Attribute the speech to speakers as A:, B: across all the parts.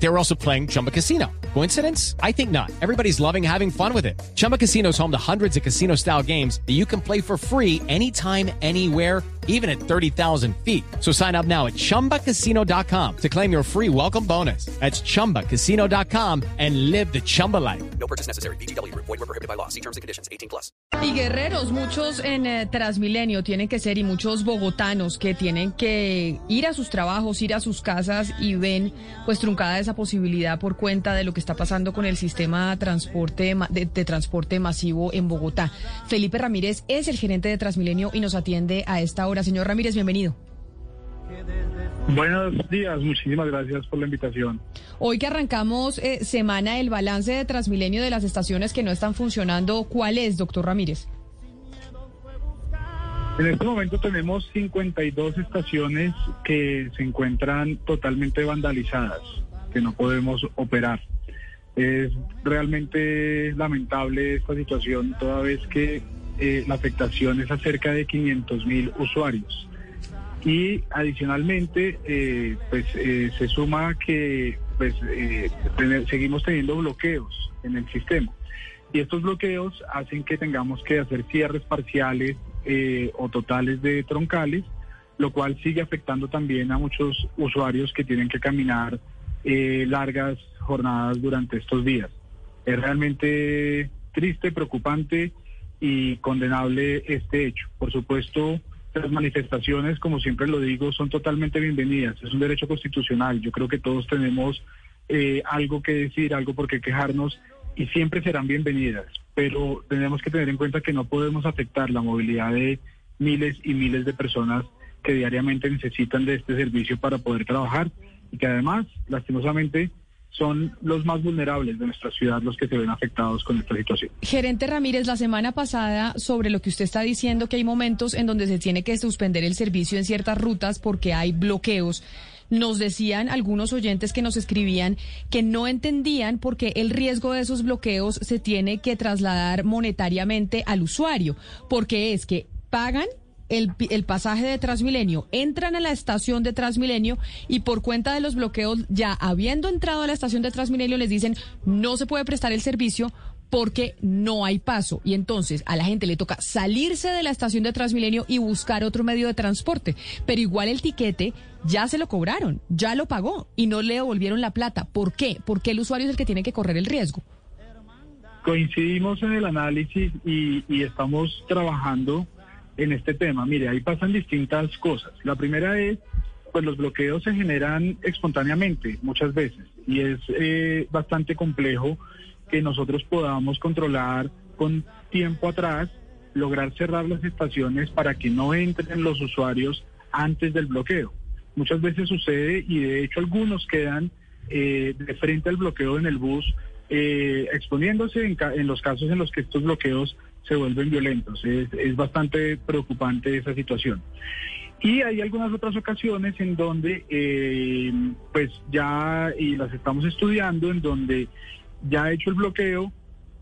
A: They were also playing Chumba Casino. Coincidence? I think not. Everybody's loving having fun with it. Chumba Casino is home to hundreds of casino style games that you can play for free anytime, anywhere, even at 30,000 feet. So sign up now at chumbacasino.com to claim your free welcome bonus. That's chumbacasino.com and live the Chumba life.
B: No purchase necessary. BGW. Void were prohibited by law. See terms and conditions. 18 plus.
C: Y guerreros, muchos en eh, Transmilenio tienen que ser y muchos bogotanos que tienen que ir a sus trabajos, ir a sus casas y ven pues truncada esa posibilidad por cuenta de lo que está pasando con el sistema transporte ma- de, de transporte masivo en Bogotá. Felipe Ramírez es el gerente de Transmilenio y nos atiende a esta hora. Señor Ramírez, bienvenido.
D: Buenos días, muchísimas gracias por la invitación.
C: Hoy que arrancamos eh, semana el balance de Transmilenio de las estaciones que no están funcionando, ¿cuál es, doctor Ramírez?
D: En este momento tenemos 52 estaciones que se encuentran totalmente vandalizadas, que no podemos operar. Es realmente lamentable esta situación, toda vez que eh, la afectación es a cerca de 500 mil usuarios. Y adicionalmente, eh, pues eh, se suma que pues tener- seguimos teniendo bloqueos en el sistema. Y estos bloqueos hacen que tengamos que hacer cierres parciales o totales de troncales, lo cual sigue afectando también a muchos usuarios que tienen que caminar eh, largas jornadas durante estos días. Es realmente triste, preocupante y condenable este hecho. Por supuesto, las manifestaciones, como siempre lo digo, son totalmente bienvenidas. Es un derecho constitucional. Yo creo que todos tenemos eh, algo que decir, algo por qué quejarnos y siempre serán bienvenidas. Pero tenemos que tener en cuenta que no podemos afectar la movilidad de miles y miles de personas que diariamente necesitan de este servicio para poder trabajar y que además, lastimosamente, son los más vulnerables de nuestra ciudad los que se ven afectados con esta situación.
C: Gerente Ramírez, la semana pasada, sobre lo que usted está diciendo, que hay momentos en donde se tiene que suspender el servicio en ciertas rutas porque hay bloqueos. Nos decían algunos oyentes que nos escribían que no entendían por qué el riesgo de esos bloqueos se tiene que trasladar monetariamente al usuario, porque es que pagan el, el pasaje de Transmilenio, entran a la estación de Transmilenio y por cuenta de los bloqueos, ya habiendo entrado a la estación de Transmilenio, les dicen no se puede prestar el servicio porque no hay paso. Y entonces a la gente le toca salirse de la estación de Transmilenio y buscar otro medio de transporte. Pero igual el tiquete ya se lo cobraron, ya lo pagó y no le devolvieron la plata. ¿Por qué? Porque el usuario es el que tiene que correr el riesgo.
D: Coincidimos en el análisis y, y estamos trabajando en este tema. Mire, ahí pasan distintas cosas. La primera es, pues los bloqueos se generan espontáneamente muchas veces y es eh, bastante complejo que nosotros podamos controlar con tiempo atrás, lograr cerrar las estaciones para que no entren los usuarios antes del bloqueo. Muchas veces sucede y de hecho algunos quedan eh, de frente al bloqueo en el bus eh, exponiéndose en, ca- en los casos en los que estos bloqueos se vuelven violentos. Es, es bastante preocupante esa situación. Y hay algunas otras ocasiones en donde, eh, pues ya, y las estamos estudiando, en donde ya hecho el bloqueo,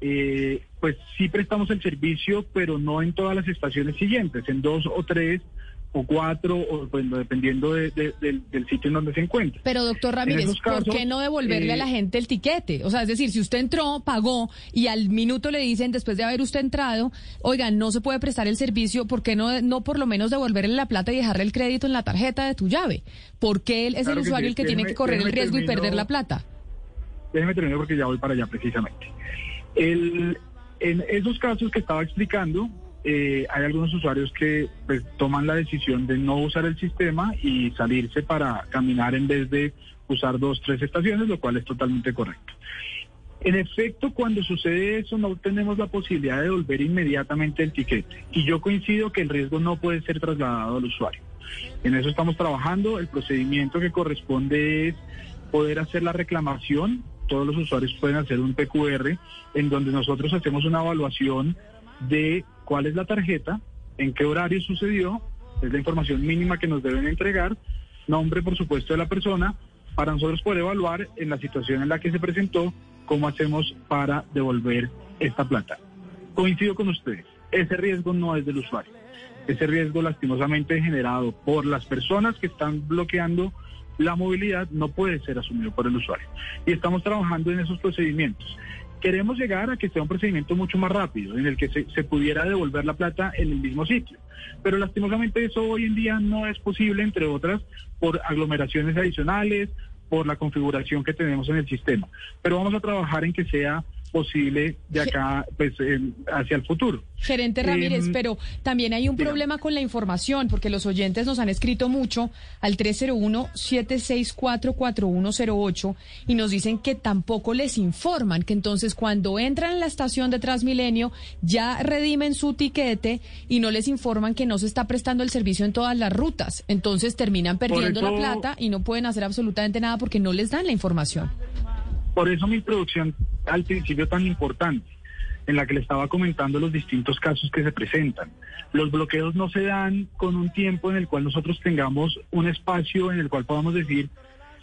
D: eh, pues sí prestamos el servicio, pero no en todas las estaciones siguientes, en dos o tres o cuatro, o bueno, dependiendo de- de- del, del sitio en donde se encuentre.
C: Pero doctor Ramírez, ¿por qué no devolverle a la
D: eh,
C: gente el tiquete? O sea, es decir, si usted entró, pagó y al minuto le dicen, después de haber usted entrado, oigan, no se puede prestar el servicio, ¿por qué no, no por lo menos devolverle la plata y dejarle el crédito en la tarjeta de tu llave? ¿Por qué él es
D: Claro
C: el usuario
D: sí.
C: el que tiene que correr el riesgo y perder la plata?
D: Déjeme terminar porque ya voy para allá precisamente. El- en esos casos que estaba explicando, eh, hay algunos usuarios que pues, toman la decisión de no usar el sistema y salirse para caminar en vez de usar dos, tres estaciones, lo cual es totalmente correcto. En efecto, cuando sucede eso, no tenemos la posibilidad de devolver inmediatamente el tiquete. Y yo coincido que el riesgo no puede ser trasladado al usuario. En eso estamos trabajando. El procedimiento que corresponde es poder hacer la reclamación. Todos los usuarios pueden hacer un PQR en donde nosotros hacemos una evaluación de cuál es la tarjeta, en qué horario sucedió, es la información mínima que nos deben entregar, nombre por supuesto de la persona, para nosotros poder evaluar en la situación en la que se presentó cómo hacemos para devolver esta plata. coincido con ustedes, ese riesgo no es del usuario. Ese riesgo lastimosamente generado por las personas que están bloqueando la movilidad no puede ser asumido por el usuario. Y estamos trabajando en esos procedimientos. Queremos llegar a que sea un procedimiento mucho más rápido, en el que se, pudiera devolver la plata en el mismo sitio. Pero lastimosamente eso hoy en día no es posible, entre otras, por aglomeraciones adicionales, por la configuración que tenemos en el sistema. Pero vamos a trabajar en que sea posible de acá pues eh, hacia el futuro.
C: Gerente Ramírez, eh, pero también hay un digamos. problema con la información, porque los oyentes nos han escrito mucho al 301-764-4108 y nos dicen que tampoco les informan, que entonces cuando entran en la estación de Transmilenio ya redimen su tiquete y no les informan que no se está prestando el servicio en todas las rutas. Entonces terminan perdiendo eso... la plata y no pueden hacer absolutamente nada porque no les dan la información.
D: Por eso mi introducción al principio tan importante, en la que le estaba comentando los distintos casos que se presentan. Los bloqueos no se dan con un tiempo en el cual nosotros tengamos un espacio en el cual podamos decir,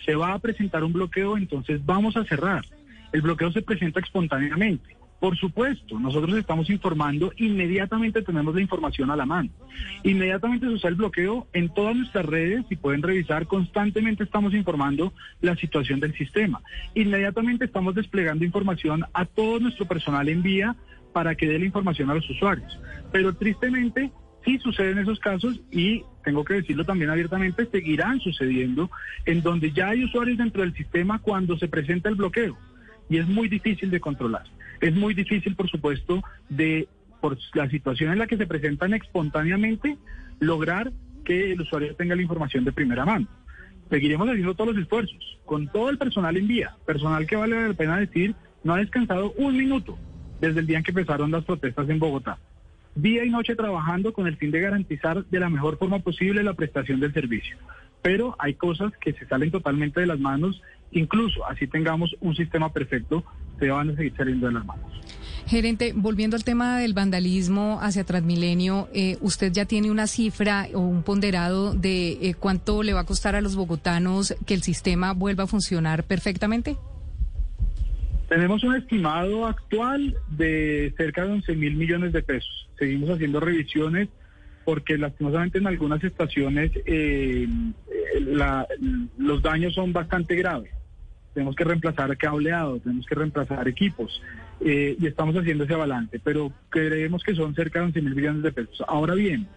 D: se va a presentar un bloqueo, entonces vamos a cerrar. El bloqueo se presenta espontáneamente. Por supuesto, nosotros estamos informando, inmediatamente tenemos la información a la mano. Inmediatamente se usa el bloqueo en todas nuestras redes y pueden revisar, constantemente estamos informando la situación del sistema. Inmediatamente estamos desplegando información a todo nuestro personal en vía para que dé la información a los usuarios. Pero tristemente sí suceden esos casos y tengo que decirlo también abiertamente, seguirán sucediendo en donde ya hay usuarios dentro del sistema cuando se presenta el bloqueo y es muy difícil de controlar. Es muy difícil, por supuesto, de por la situación en la que se presentan espontáneamente, lograr que el usuario tenga la información de primera mano. Seguiremos haciendo todos los esfuerzos, con todo el personal en vía, personal que vale la pena decir, no ha descansado un minuto desde el día en que empezaron las protestas en Bogotá. Día y noche trabajando con el fin de garantizar de la mejor forma posible la prestación del servicio. Pero hay cosas que se salen totalmente de las manos, incluso así tengamos un sistema perfecto, se van a seguir saliendo de las manos.
C: Gerente, volviendo al tema del vandalismo hacia Transmilenio, eh, ¿usted ya tiene una cifra o un ponderado de eh, cuánto le va a costar a los bogotanos que el sistema vuelva a funcionar perfectamente?
D: Tenemos un estimado actual de cerca de 11 mil millones de pesos. Seguimos haciendo revisiones porque lastimosamente en algunas estaciones eh, la, los daños son bastante graves tenemos que reemplazar cableado, tenemos que reemplazar equipos eh, y estamos haciendo ese balance, pero creemos que son cerca de 11 mil millones de pesos. Ahora bien,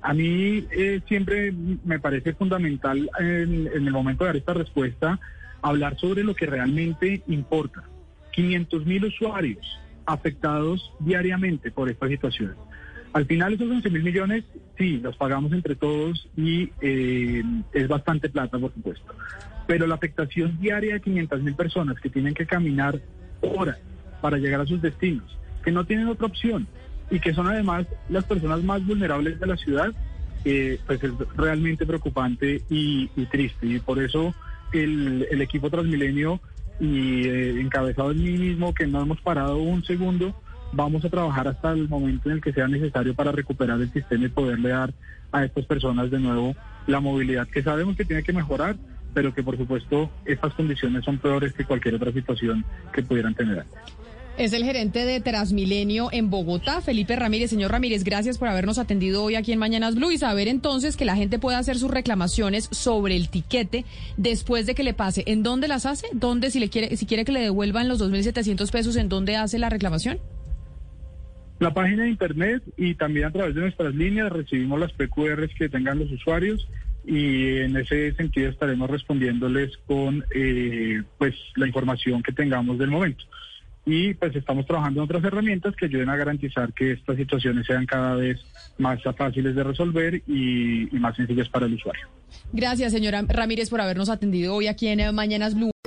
D: a mí eh, siempre me parece fundamental en, en, el momento de dar esta respuesta hablar sobre lo que realmente importa. 500 mil usuarios afectados diariamente por esta situación. Al final esos 11 mil millones, sí, los pagamos entre todos y eh, es bastante plata, por supuesto. Pero la afectación diaria de 500 mil personas que tienen que caminar horas para llegar a sus destinos, que no tienen otra opción y que son además las personas más vulnerables de la ciudad, eh, pues es realmente preocupante y, triste. Y por eso el, el equipo Transmilenio y eh, encabezado en mí mismo, que no hemos parado un segundo, vamos a trabajar hasta el momento en el que sea necesario para recuperar el sistema y poderle dar a estas personas de nuevo la movilidad que sabemos que tiene que mejorar, pero que por supuesto estas condiciones son peores que cualquier otra situación que pudieran tener.
C: Es el gerente de Transmilenio en Bogotá, Felipe Ramírez. Señor Ramírez, gracias por habernos atendido hoy aquí en Mañanas Blue y saber entonces que la gente pueda hacer sus reclamaciones sobre el tiquete después de que le pase. ¿En dónde las hace? ¿Dónde, si, le quiere, si quiere que le devuelvan los 2.700 pesos, en dónde hace la reclamación?
D: La página de internet y también a través de nuestras líneas recibimos las PQRs que tengan los usuarios y en ese sentido estaremos respondiéndoles con eh, pues la información que tengamos del momento. Y pues estamos trabajando en otras herramientas que ayuden a garantizar que estas situaciones sean cada vez más fáciles de resolver y, y más sencillas para el usuario.
C: Gracias, señora Ramírez, por habernos atendido hoy aquí en Mañanas Blue.